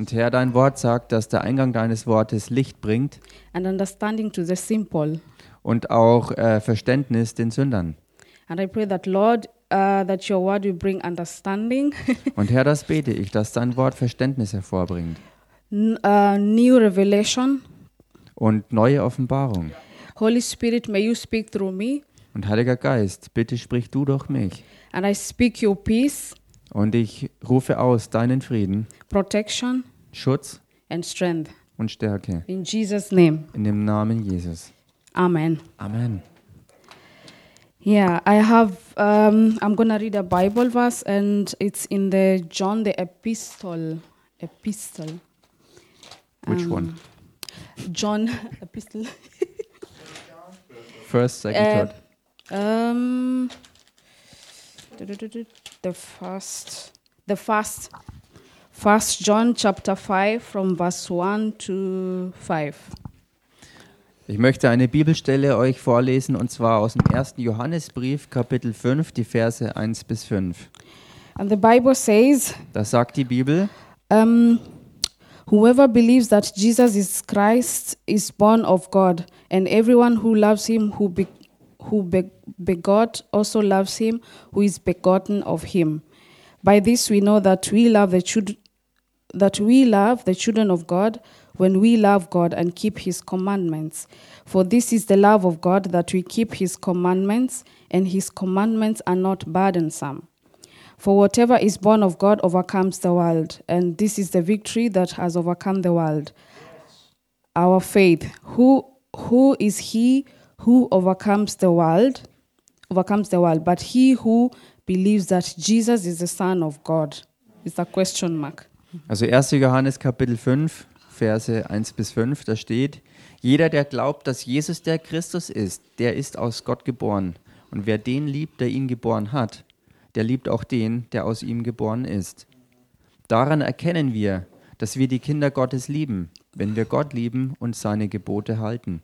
Und Herr, dein Wort sagt, dass der Eingang deines Wortes Licht bringt and understanding to the simple. und auch äh, Verständnis den Sündern. And I pray that, Lord, uh, that your word will bring understanding, Und Herr, das bete ich, dass dein Wort Verständnis hervorbringt n- uh, new revelation. und neue Offenbarung. Holy Spirit, may you speak through me, Und Heiliger Geist, bitte sprich du durch mich. and I speak your peace, Und ich rufe aus deinen Frieden, protection, Schutz and strength. und Stärke In Jesus' name, in dem Namen Jesus. Amen. Amen. Yeah, I have. Um, I'm gonna read a Bible verse, and it's in the John the Epistle. Epistle. Which Um, one? John Epistle. First, second, Uh, third. um, the first, the first, first John chapter five from verse one to five. Ich möchte eine Bibelstelle euch vorlesen und zwar aus dem 1. Johannesbrief, Kapitel 5, die Verse 1 bis 5. And the Bible says, Da sagt die Bibel, um, Whoever believes that Jesus is Christ is born of God, and everyone who loves him who, be, who be, begot also loves him who is begotten of him. By this we know that we love the children that we love the children of God when we love God and keep his commandments. For this is the love of God that we keep his commandments, and his commandments are not burdensome. For whatever is born of God overcomes the world, and this is the victory that has overcome the world. Our faith. Who who is he who overcomes the world? Overcomes the world, but he who believes that Jesus is the Son of God. It's a question mark. Also 1. Johannes Kapitel 5, Verse 1 bis 5, da steht, jeder, der glaubt, dass Jesus der Christus ist, der ist aus Gott geboren. Und wer den liebt, der ihn geboren hat, der liebt auch den, der aus ihm geboren ist. Daran erkennen wir, dass wir die Kinder Gottes lieben, wenn wir Gott lieben und seine Gebote halten.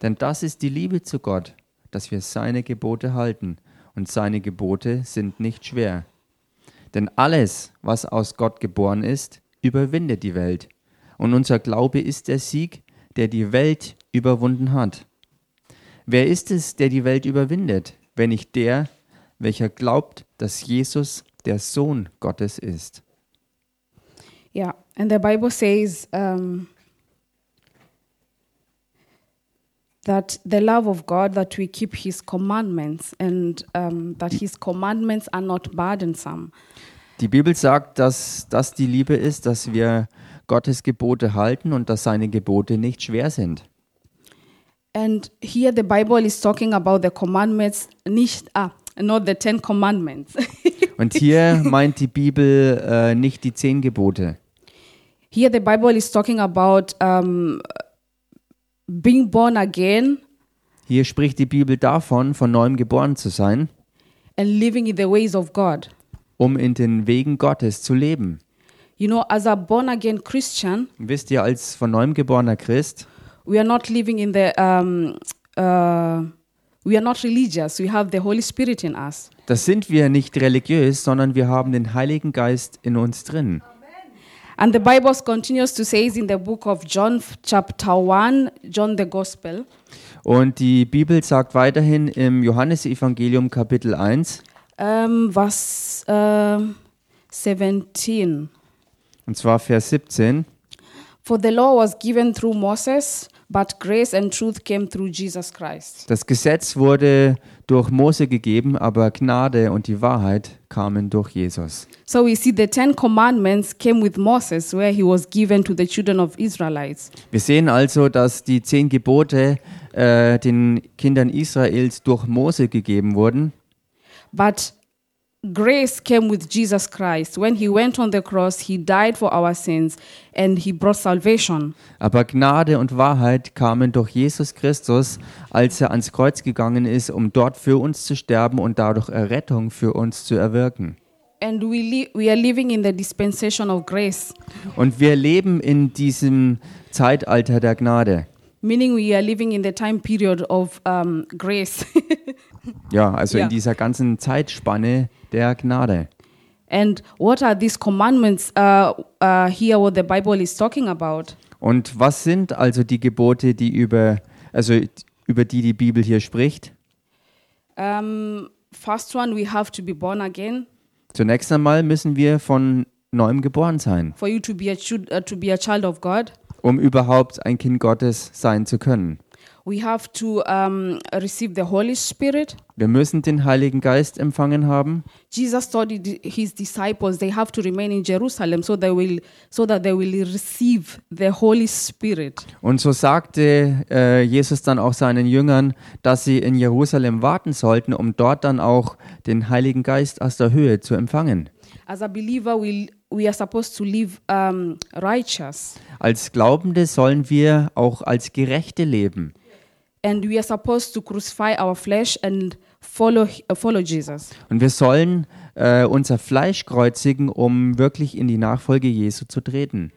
Denn das ist die Liebe zu Gott, dass wir seine Gebote halten, und seine Gebote sind nicht schwer. Denn alles, was aus Gott geboren ist, überwindet die Welt. Und unser Glaube ist der Sieg, der die Welt überwunden hat. Wer ist es, der die Welt überwindet, wenn nicht der, welcher glaubt, dass Jesus der Sohn Gottes ist? Yeah, and the Bible says um, that the love of God that we keep His commandments, and um, that His commandments are not burdensome. Die Bibel sagt, dass das die Liebe ist, dass wir Gottes Gebote halten und dass seine Gebote nicht schwer sind. And here the Bible is talking about the commandments, nicht ah, not the Ten Commandments. Und hier meint die Bibel äh, nicht die zehn Gebote. here the Bible is talking about um, being born again Hier spricht die Bibel davon, von neuem geboren zu sein, and living in the ways of God. um in den Wegen Gottes zu leben. You know, as a born again Christian, Wisst ihr, als von neuem geborener Christ, we are not living in the um, uh, we are not religious we have the holy spirit in us das sind wir nicht religiös, sondern wir haben den Heiligen Geist in uns drin. And the bible continues to say in the book of john chapter 1 john the gospel. Und die Bibel sagt weiterhin im Johannesevangelium Kapitel 1, um, verse um 17 und zwar Vers 17. Das Gesetz wurde durch Mose gegeben, aber Gnade und die Wahrheit kamen durch Jesus. so we see the ten commandments came with moses where he was given to the children of israelites Wir sehen also, dass die zehn Gebote äh, den Kindern Israels durch Mose gegeben wurden. But grace came with Jesus Christ. When he went on the cross, he died for our sins and he brought salvation. Aber Gnade und Wahrheit kamen durch Jesus Christus, als er ans Kreuz gegangen ist, um dort für uns zu sterben und dadurch Errettung für uns zu erwirken. And we, we are living in the dispensation of grace, Und wir leben in diesem Zeitalter der Gnade. Meaning we are living in the time period of um, grace. Ja, also Ja. in dieser ganzen Zeitspanne der Gnade. And what are these commandments uh, uh, here? What the Bible is talking about? Und was sind also die Gebote, die über, also über die die Bibel hier spricht? Um, first one, we have to be born again. Zunächst einmal müssen wir von neuem geboren sein, For you to be a uh, to be a child of God, um überhaupt ein Kind Gottes sein zu können. we have to um, receive the Holy Spirit. Wir müssen den Heiligen Geist empfangen haben. Jesus told hi- his disciples they have to remain in Jerusalem so they will so that they will receive the Holy Spirit. Und so sagte äh, Jesus dann auch seinen Jüngern, dass sie in Jerusalem warten sollten, um dort dann auch den Heiligen Geist aus der Höhe zu empfangen. As a believer, we we are supposed to live um, righteous, Als Glaubende sollen wir auch als Gerechte leben. and we are supposed to crucify our flesh and follow uh, follow Jesus. Und wir sollen äh, unser Fleisch kreuzigen, um wirklich in die Nachfolge Jesu zu treten.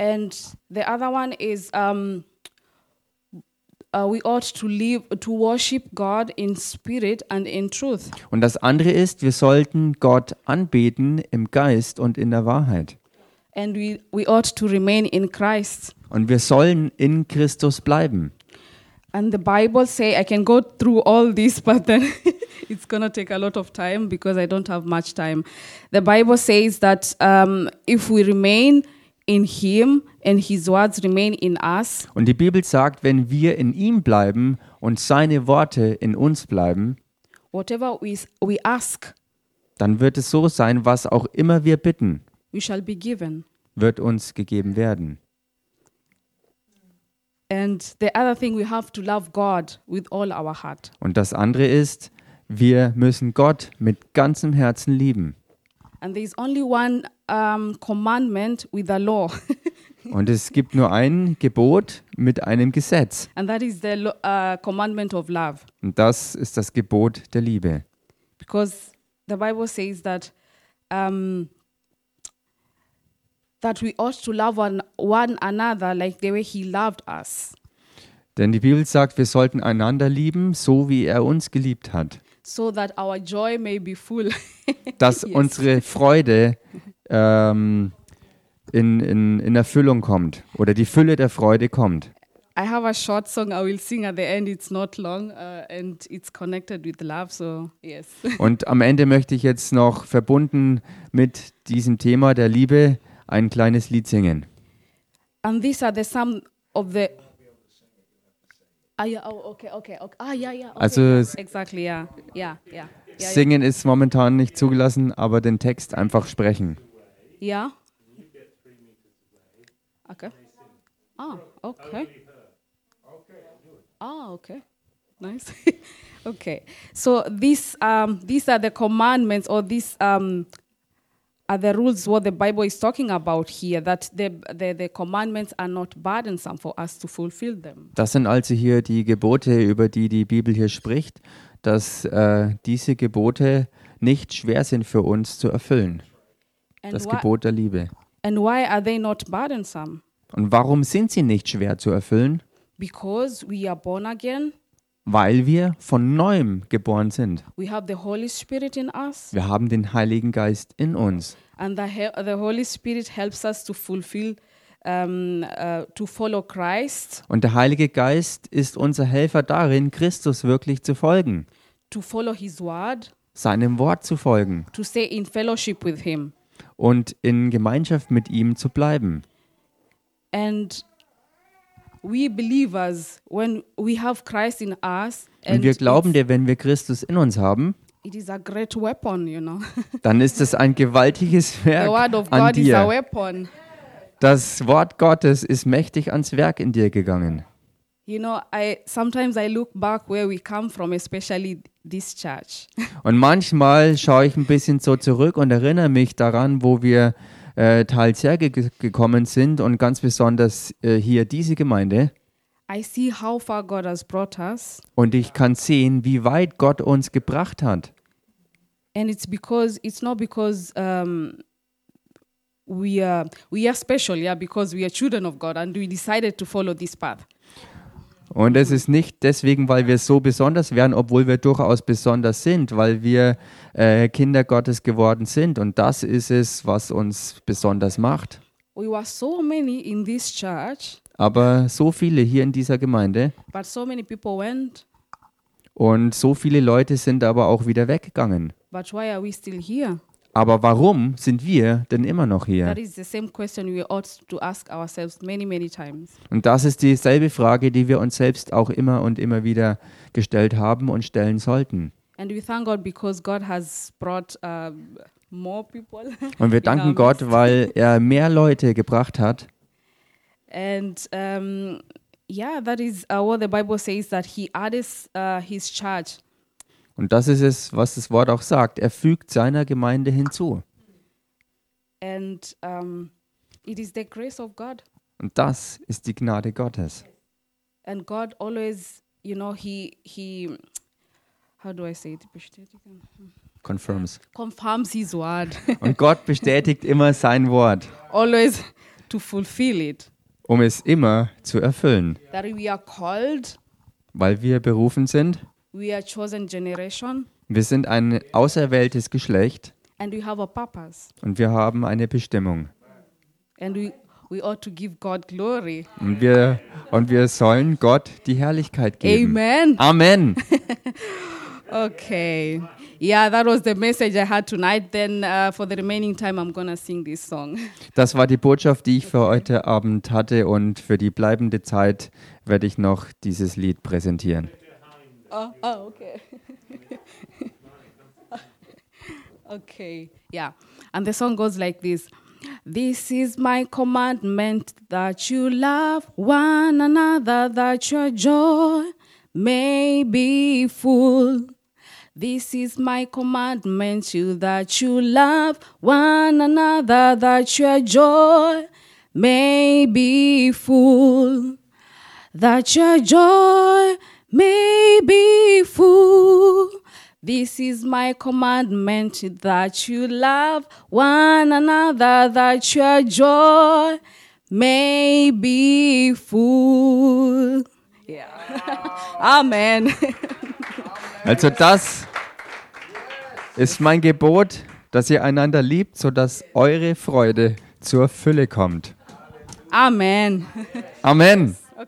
And the other one is um, uh, we ought to live to worship God in spirit and in truth. Und das andere ist, wir sollten Gott anbeten im Geist und in der Wahrheit. And we, we ought to remain in Christ. Und wir sollen in Christus bleiben. And the Bible say I can go through all this, but then it's gonna take a lot of time because I don't have much time. The Bible says that um, if we remain in Him and His words remain in us, Und die Bibel sagt, wenn wir in ihm bleiben und seine Worte in uns bleiben, whatever we we ask, dann wird es so sein, was auch immer wir bitten, we shall be given. wird uns gegeben werden. And the other thing, we have to love God with all our heart. Und das andere ist, wir müssen Gott mit ganzem Herzen lieben. And there is only one um, commandment with a law, Und es gibt nur ein Gebot mit einem Gesetz. and that is the uh, commandment of love. Und das ist das Gebot der Liebe. because the Bible says that um, that we ought to love one, one another like the way He loved us, Denn die Bibel sagt, wir sollten einander lieben, so wie er uns geliebt hat. So that our joy may be full. Dass Yes. unsere Freude ähm, in, in, in Erfüllung kommt oder die Fülle der Freude kommt. I have a short song I will sing at the end. It's not long uh, and it's connected with love. So yes, Und am Ende möchte ich jetzt noch verbunden mit diesem Thema der Liebe ein kleines Lied singen. and these are the some of the. Ah, yeah, oh, okay, okay, okay. Ah, yeah, yeah. Okay, Also exactly, yeah, yeah, yeah. yeah. Singen ist momentan nicht zugelassen, aber den Text einfach sprechen. Yeah. Okay. Ah, okay. Ah, okay. Nice. okay. So these um these are the commandments or these um are the rules what the Bible is talking about here that the the, the commandments are not burdensome for us to fulfill them. Das sind also hier die Gebote, über die die Bibel hier spricht, dass äh, diese Gebote nicht schwer sind für uns zu erfüllen. And Das why, Gebot der Liebe. and why are they not burdensome? Und warum sind sie nicht schwer zu erfüllen? Because we are born again, Weil wir von neuem geboren sind. we have the Holy Spirit in us. Wir haben den Heiligen Geist in uns. and the, he- the Holy Spirit helps us to fulfill, um, uh, to follow Christ, Und der Heilige Geist ist unser Helfer darin, Christus wirklich zu folgen, to follow His word, seinem Wort zu folgen to stay in fellowship with Him. und in Gemeinschaft mit ihm zu bleiben. And we believers, when we have Christ in us, and wir glauben dir, wenn wir Christus in uns haben, it is a great weapon, you know. dann ist es ein gewaltiges the Werk word of an God is a dir. weapon. Das Wort Gottes ist mächtig ans Werk in dir gegangen. You know, I sometimes I look back where we come from, especially this church. Und manchmal schaue ich ein bisschen so zurück und erinnere mich daran, wo wir äh, teils hergekommen sind und ganz besonders äh, hier diese Gemeinde. I see how far God has brought us, Und ich kann sehen, wie weit Gott uns gebracht hat. and it's because it's not because um, we are we are special, yeah, because we are children of God and we decided to follow this path. Und es ist nicht deswegen, weil wir so besonders wären, obwohl wir durchaus besonders sind, weil wir äh, Kinder Gottes geworden sind. Und das ist es, was uns besonders macht. We were so many in this church, Aber so viele hier in dieser Gemeinde but so many people went. und so viele Leute sind aber auch wieder weggegangen. But why are we still here? Aber warum sind wir denn immer noch hier? That is the same question we ought to ask ourselves many, many times. Und das ist dieselbe Frage, die wir uns selbst auch immer und immer wieder gestellt haben und stellen sollten. And we thank God because God has brought more people. Und wir danken Gott, weil er mehr Leute gebracht hat. And um, yeah, that is uh, what the Bible says that He adds uh, His church. Und das ist es, was das Wort auch sagt. Er fügt seiner Gemeinde hinzu. And um, it is the grace of God. Und das ist die Gnade Gottes. And God always, you know, He, He, how do I say it? Bestätigen. Confirms. Confirms His word. Und Gott bestätigt immer sein Wort, always to fulfill it. um es immer zu erfüllen. That we are called, Weil wir berufen sind. We are chosen generation, Wir sind ein auserwähltes Geschlecht and we have a purpose. und wir haben eine Bestimmung. And we, we ought to give God glory. Und wir, und wir sollen Gott die Herrlichkeit geben. Amen. Amen. Okay. Yeah, that was the message I had tonight. Then uh, for the remaining time, I'm to sing this song. Das war die Botschaft, die ich für heute Abend hatte und für die bleibende Zeit werde ich noch dieses Lied präsentieren. Oh, oh okay. okay, yeah. And the song goes like this This is my commandment that you love one another, that your joy may be full. This is my commandment you that you love one another, that your joy may be full that your joy may be full. This is my commandment that you love one another, that your joy may be full. Yeah. Amen. Also das ist mein Gebot, dass ihr einander liebt, sodass eure Freude zur Fülle kommt. Amen. Amen.